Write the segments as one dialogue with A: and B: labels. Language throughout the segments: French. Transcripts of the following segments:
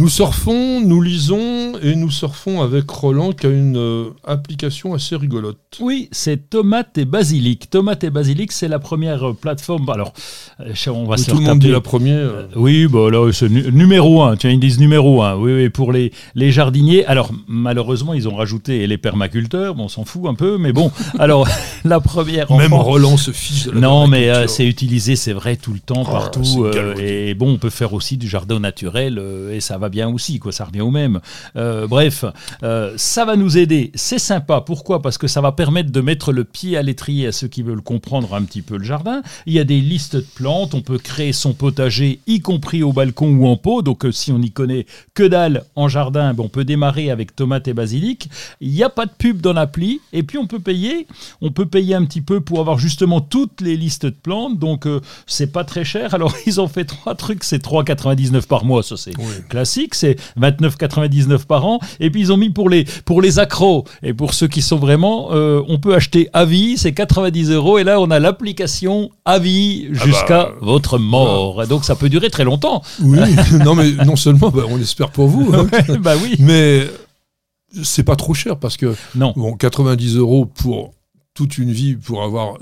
A: Nous surfons, nous lisons et nous surfons avec Roland qui a une euh, application assez rigolote.
B: Oui, c'est Tomate et Basilic. Tomate et Basilic, c'est la première euh, plateforme. Alors, euh, on va
A: Où
B: se
A: tout le monde dit la première.
B: Oui, bon, là, c'est nu- numéro un. Tiens, ils disent numéro un. Oui, oui, pour les, les jardiniers. Alors, malheureusement, ils ont rajouté les permaculteurs. Bon, on s'en fout un peu, mais bon. Alors, la première.
A: Même
B: France-
A: Roland se fiche de la
B: Non, mais c'est utilisé, c'est vrai, tout le temps,
A: Oh,
B: partout. et bon, on peut faire aussi du jardin naturel et ça va bien aussi, quoi. Ça revient au même. Euh, bref, euh, ça va nous aider. C'est sympa. Pourquoi? Parce que ça va permettre de mettre le pied à l'étrier à ceux qui veulent comprendre un petit peu le jardin. Il y a des listes de plantes. On peut créer son potager, y compris au balcon ou en pot. Donc, euh, si on n'y connaît que dalle en jardin, ben, on peut démarrer avec tomates et basilic. Il n'y a pas de pub dans l'appli. Et puis, on peut payer. On peut payer un petit peu pour avoir justement toutes les listes de plantes. Donc, c'est pas très cher. Alors, ils ont fait trois trucs. C'est 3,99 par mois. Ça, c'est
A: Oui.
B: classique. C'est 29,99 par an. Et puis, ils ont mis pour les, pour les accros et pour ceux qui sont vraiment, euh, on peut acheter à vie. C'est 90 euros. Et là, on a l'application à vie jusqu'à
A: bah,
B: votre mort. Donc, ça peut durer très longtemps.
A: Oui, non, mais non seulement, bah, on l'espère pour vous, hein,
B: bah oui.
A: mais c'est pas trop cher parce que
B: Non.
A: bon, 90 euros pour toute une vie pour avoir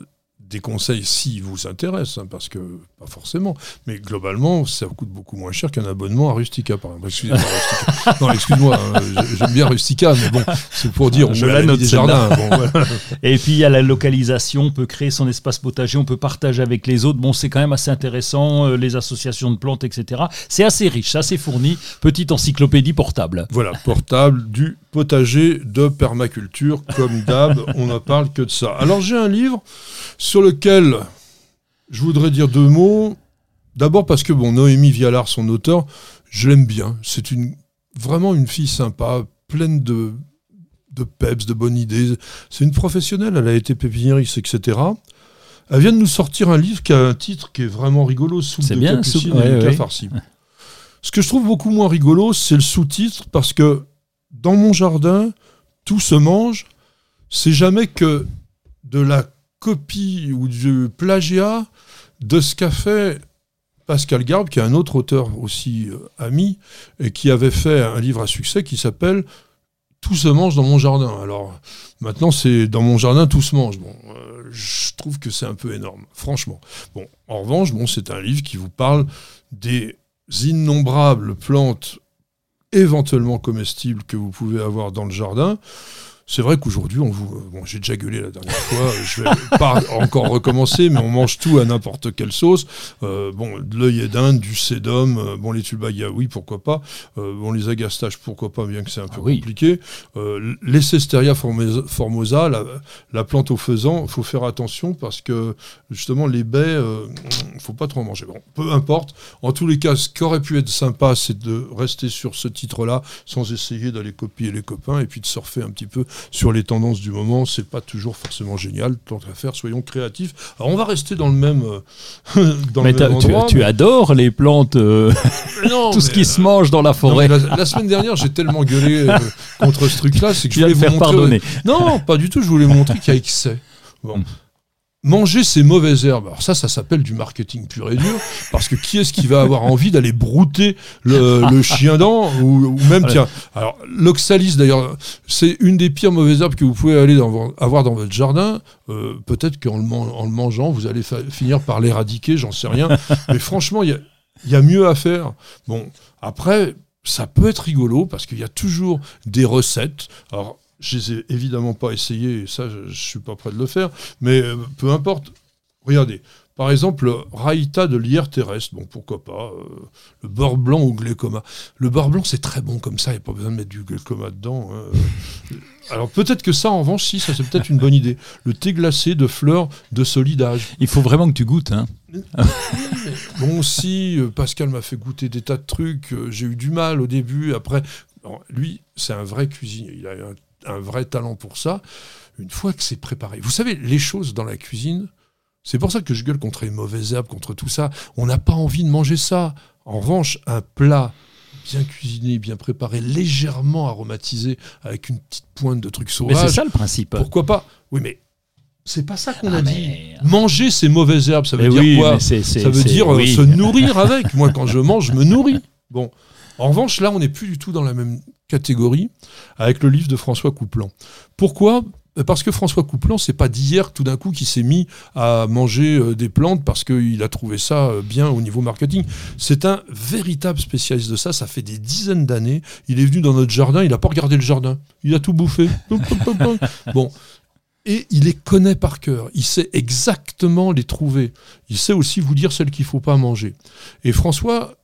A: des conseils si vous intéressent, hein, parce que pas forcément, mais globalement, ça coûte beaucoup moins cher qu'un abonnement à Rustica, par exemple. Excusez-moi, Rustica. Non, excuse-moi, hein, j'ai- j'aime bien Rustica, mais bon, c'est pour dire, on
B: Je la note,
A: des jardins. Bon, voilà.
B: Et puis il y a la localisation, on peut créer son espace potager, on peut partager avec les autres. Bon, c'est quand même assez intéressant, euh, les associations de plantes, etc. C'est assez riche, c'est assez fourni. Petite encyclopédie portable.
A: Voilà, portable, du potager de permaculture, comme d'hab, on ne parle que de ça. Alors j'ai un livre sur lequel je voudrais dire deux mots. D'abord parce que bon, Noémie Vialard, son auteur, je l'aime bien. C'est une vraiment une fille sympa, pleine de de peps, de bonnes idées. C'est une professionnelle, elle a été pépiniériste, etc. Elle vient de nous sortir un livre qui a un titre qui est vraiment rigolo, Soupe
B: C'est
A: de
B: bien,
A: capucine
B: soupe-
A: et
B: ouais, ouais.
A: farci. Ce que je trouve beaucoup moins rigolo, c'est le sous-titre, parce que dans mon jardin, tout se mange. C'est jamais que de la copie ou du plagiat de ce qu'a fait Pascal Garbe, qui est un autre auteur aussi euh, ami, et qui avait fait un livre à succès qui s'appelle Tout se mange dans mon jardin. Alors maintenant, c'est dans mon jardin, tout se mange. Euh, je trouve que c'est un peu énorme, franchement. En revanche, c'est un livre qui vous parle des innombrables plantes éventuellement comestibles que vous pouvez avoir dans le jardin. C'est vrai qu'aujourd'hui, on vous. Bon, j'ai déjà gueulé la dernière fois, je vais pas encore recommencer, mais on mange tout à n'importe quelle sauce. Euh, bon, de l'œil d'Inde, du sédum, euh, bon, les tulbaga, oui, pourquoi pas. Euh, bon, les agastaches, pourquoi pas, bien que c'est un peu
B: Ah oui.
A: compliqué. Euh, les Cesteria formosa, la, la plante au faisan, il faut faire attention parce que justement, les baies, euh, faut pas trop en manger. Bon, peu importe. En tous les cas, ce qui aurait pu être sympa, c'est de rester sur ce titre-là sans essayer d'aller copier les copains et puis de surfer un petit peu sur les tendances du moment. C'est pas toujours forcément génial. Tant qu'à faire, soyons créatifs. Alors, on va rester dans le même, euh, dans
B: Mais
A: le même
B: tu, adores les plantes, euh,
A: non,
B: tout ce qui
A: euh,
B: se mange dans la forêt.
A: la, la semaine dernière, j'ai tellement gueulé euh, contre ce truc-là, c'est que
B: tu
A: je voulais vous
B: faire
A: montrer.
B: pardonner.
A: Non, pas du tout. Je voulais montrer qu'il y a excès. Bon. Manger ces mauvaises herbes, alors ça, ça s'appelle du marketing pur et dur, parce que qui est-ce qui va avoir envie d'aller brouter le, le chien dent ou, ou même,
B: Ouais.
A: tiens, alors l'oxalis d'ailleurs, c'est une des pires mauvaises herbes que vous pouvez aller dans avoir dans votre jardin. Euh, Peut-être qu'en le, man- en le mangeant, vous allez finir par l'éradiquer, j'en sais rien. Mais franchement, il y a, y a mieux à faire. Bon, après, ça peut être rigolo parce qu'il y a toujours des recettes. Alors, je les ai évidemment pas essayées, et ça, je, je suis pas prêt de le faire, mais euh, peu importe. Regardez, Par exemple, Raïta de lierre terrestre, bon pourquoi pas, euh, le beurre blanc ou glécoma. Le beurre blanc c'est très bon comme ça, il n'y a pas besoin de mettre du glécoma dedans. hein. Alors peut-être que ça en revanche, si, ça c'est peut-être une bonne idée. Le thé glacé de fleurs de solidage.
B: Il faut vraiment que tu goûtes. Hein.
A: Bon, si, euh, Pascal m'a fait goûter des tas de trucs, euh, j'ai eu du mal au début, après, alors, lui, c'est un vrai cuisinier, il a un, un vrai talent pour ça. Une fois que c'est préparé, vous savez, les choses dans la cuisine, c'est pour ça que je gueule contre les mauvaises herbes, contre tout ça. On n'a pas envie de manger ça. En revanche, un plat bien cuisiné, bien préparé, légèrement aromatisé, avec une petite pointe de trucs
B: Mais
A: sauvages,
B: c'est ça le principe.
A: pourquoi pas? Oui, mais c'est pas ça qu'on
B: Ah,
A: a dit.
B: mais-
A: Manger ces mauvaises herbes, ça veut
B: Mais
A: dire
B: oui,
A: quoi? Ça veut dire euh,
B: oui.
A: se nourrir avec. Moi, quand je mange, je me nourris. Bon. En revanche, là, on n'est plus du tout dans la même catégorie avec le livre de François Couplan. Pourquoi? Parce que François Couplan, c'est pas d'hier tout d'un coup qu'il s'est mis à manger euh, des plantes parce qu'il a trouvé ça euh, bien au niveau marketing. C'est un véritable spécialiste de ça. Ça fait des dizaines d'années. Il est venu dans notre jardin. Il n'a pas regardé le jardin. Il a tout bouffé. bon. Et il les connaît par cœur. Il sait exactement les trouver. Il sait aussi vous dire celles qu'il faut pas manger. Et François,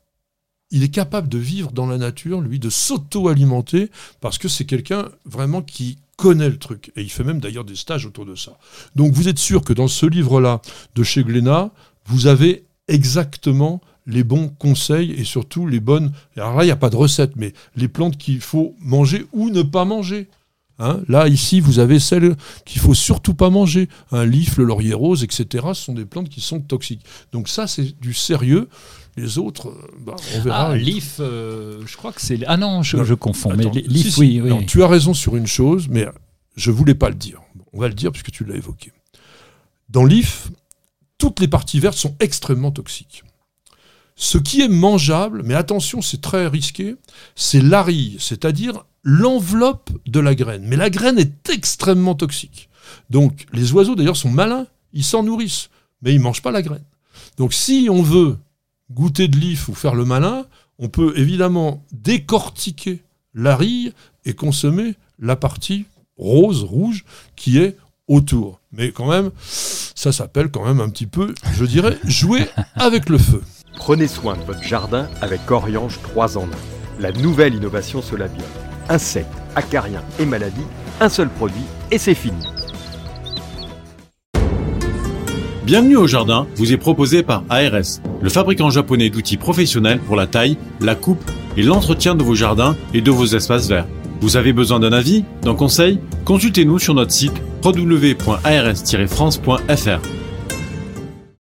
A: il est capable de vivre dans la nature, lui, de s'auto-alimenter, parce que c'est quelqu'un vraiment qui connaît le truc. Et il fait même d'ailleurs des stages autour de ça. Donc vous êtes sûr que dans ce livre-là de chez Glénat, vous avez exactement les bons conseils et surtout les bonnes... Alors là, il n'y a pas de recette, mais les plantes qu'il faut manger ou ne pas manger. Hein, là, ici, vous avez celles qu'il faut surtout pas manger. Lif, le laurier rose, etc. Ce sont des plantes qui sont toxiques. Donc ça, c'est du sérieux. Les autres, euh, bah, on verra.
B: Ah, l'IF, euh, je crois que c'est. Ah non, je,
A: Non,
B: je confonds. mais l'IF,
A: si, si.
B: oui, oui.
A: Non, tu as raison sur une chose, mais je voulais pas le dire. On va le dire puisque tu l'as évoqué. Dans l'IF, toutes les parties vertes sont extrêmement toxiques. Ce qui est mangeable, mais attention, c'est très risqué, c'est l'arille, c'est-à-dire l'enveloppe de la graine. Mais la graine est extrêmement toxique. Donc les oiseaux d'ailleurs sont malins, ils s'en nourrissent, mais ils mangent pas la graine. Donc si on veut goûter de l'if ou faire le malin, on peut évidemment décortiquer la rille et consommer la partie rose, rouge, qui est autour. Mais quand même, ça s'appelle quand même un petit peu, je dirais, jouer avec le feu.
C: Prenez soin de votre jardin avec Oriange 3 en 1. La nouvelle innovation Solabiol. Insectes, acariens et maladies, un seul produit et c'est fini.
D: Bienvenue au jardin vous est proposé par ARS, le fabricant japonais d'outils professionnels pour la taille, la coupe et l'entretien de vos jardins et de vos espaces verts. Vous avez besoin d'un avis, d'un conseil? Consultez-nous sur notre site www.ars-france.fr.